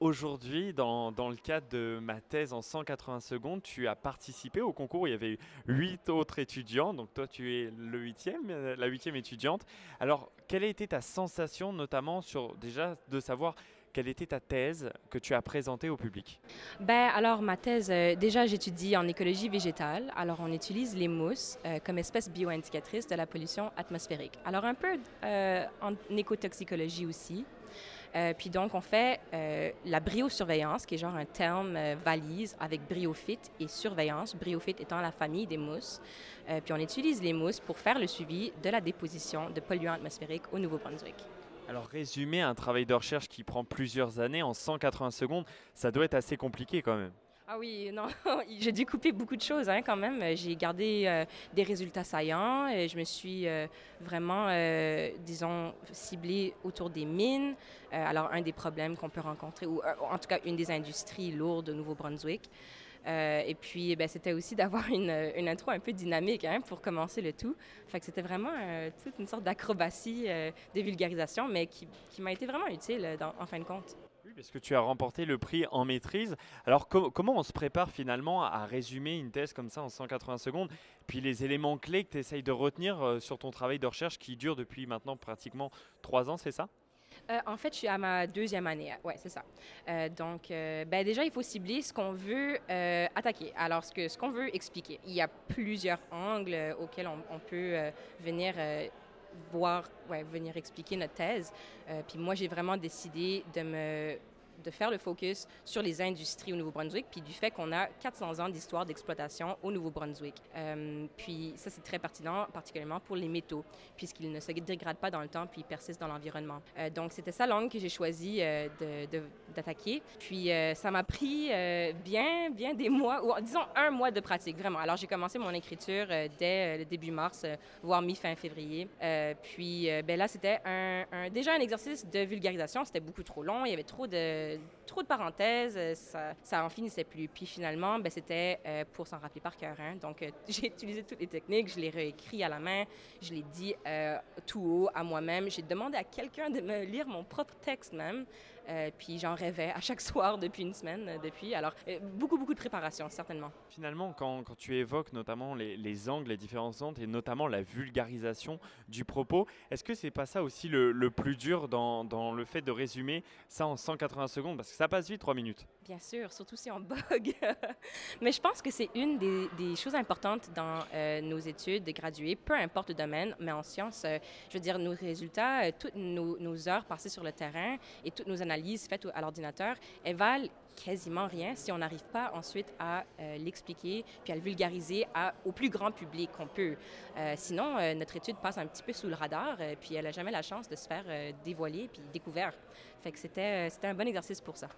aujourd'hui, dans, dans, le cadre de ma thèse en 180 secondes, tu as participé au concours. Il y avait huit autres étudiants, donc toi tu es le huitième, euh, la huitième étudiante. Alors, quelle a été ta sensation, notamment sur déjà de savoir quelle était ta thèse que tu as présentée au public Ben alors ma thèse, euh, déjà j'étudie en écologie végétale. Alors on utilise les mousses euh, comme espèce bioindicatrice de la pollution atmosphérique. Alors un peu euh, en écotoxicologie aussi. puis donc, on fait la briosurveillance, qui est genre un terme valise avec bryophyte et surveillance, bryophyte étant la famille des mousses. puis on utilise les mousses pour faire le suivi de la déposition de polluants atmosphériques au Nouveau-Brunswick. Alors résumer un travail de recherche qui prend plusieurs années en 180 secondes, ça doit être assez compliqué quand même. Ah oui, non, j'ai dû couper beaucoup de choses hein, quand même. J'ai gardé euh, des résultats saillants et je me suis euh, vraiment, euh, disons, ciblée autour des mines. alors, un des problèmes qu'on peut rencontrer, ou en tout cas une des industries lourdes au Nouveau-Brunswick. Et puis, ben, c'était aussi d'avoir une, une, intro un peu dynamique hein, pour commencer le tout. C'était vraiment toute une sorte d'acrobatie de vulgarisation, mais qui, qui m'a été vraiment utile en fin de compte. Oui, parce que tu as remporté le prix en maîtrise. Alors comment on se prépare finalement à résumer une thèse comme ça en 180 secondes? Puis les éléments clés que tu essayes de retenir euh, sur ton travail de recherche qui dure depuis maintenant pratiquement trois ans, c'est ça? Euh, en fait, je suis à ma deuxième année. Oui, c'est ça. Euh, donc, ben déjà, il faut cibler ce qu'on veut attaquer. Alors, ce qu'on ce qu'on veut expliquer. Il y a plusieurs angles auxquels on, peut venir voir, venir expliquer notre thèse. Euh, puis moi, j'ai vraiment décidé de me de faire le focus sur les industries au Nouveau-Brunswick, puis du fait qu'on a 400 ans d'histoire d'exploitation au Nouveau-Brunswick. Euh, puis ça, c'est très pertinent, particulièrement pour les métaux, puisqu'ils ne se dégradent pas dans le temps, puis ils persistent dans l'environnement. Euh, donc, c'était ça l'angle que j'ai choisi euh, d'attaquer. Puis ça m'a pris bien, bien des mois, ou disons un mois de pratique, vraiment. Alors, j'ai commencé mon écriture dès le début mars, voire mi-fin février. puis ben là, c'était déjà un exercice de vulgarisation. C'était beaucoup trop long, il y avait trop de trop de parenthèses, euh, ça, ça en finissait plus. Puis finalement, ben, c'était euh, pour s'en rappeler par cœur. Hein. Donc, euh, j'ai utilisé toutes les techniques, je l'ai réécrit à la main, je l'ai dit tout haut à moi-même. J'ai demandé à quelqu'un de me lire mon propre texte même. puis j'en rêvais à chaque soir depuis une semaine depuis. Alors, beaucoup, beaucoup de préparation, certainement. Finalement, quand, quand tu évoques notamment les, les, angles, les différents angles et notamment la vulgarisation du propos, est-ce que c'est pas ça aussi le, le plus dur dans, dans, le fait de résumer ça en 180 secondes? Parce que ça passe vite, trois minutes. Bien sûr, surtout si on bug. Mais je pense que c'est une des, choses importantes dans euh, nos études de gradués, peu importe le domaine, mais en sciences, euh, je veux dire, nos résultats, euh, toutes nos, nos, heures passées sur le terrain et toutes nos analyses faites à l'ordinateur, elles valent quasiment rien si on n'arrive pas ensuite à l'expliquer puis à le vulgariser au plus grand public qu'on peut. sinon, notre étude passe un petit peu sous le radar puis elle n'a jamais la chance de se faire dévoiler puis découvert. Fait que c'était un bon exercice pour ça.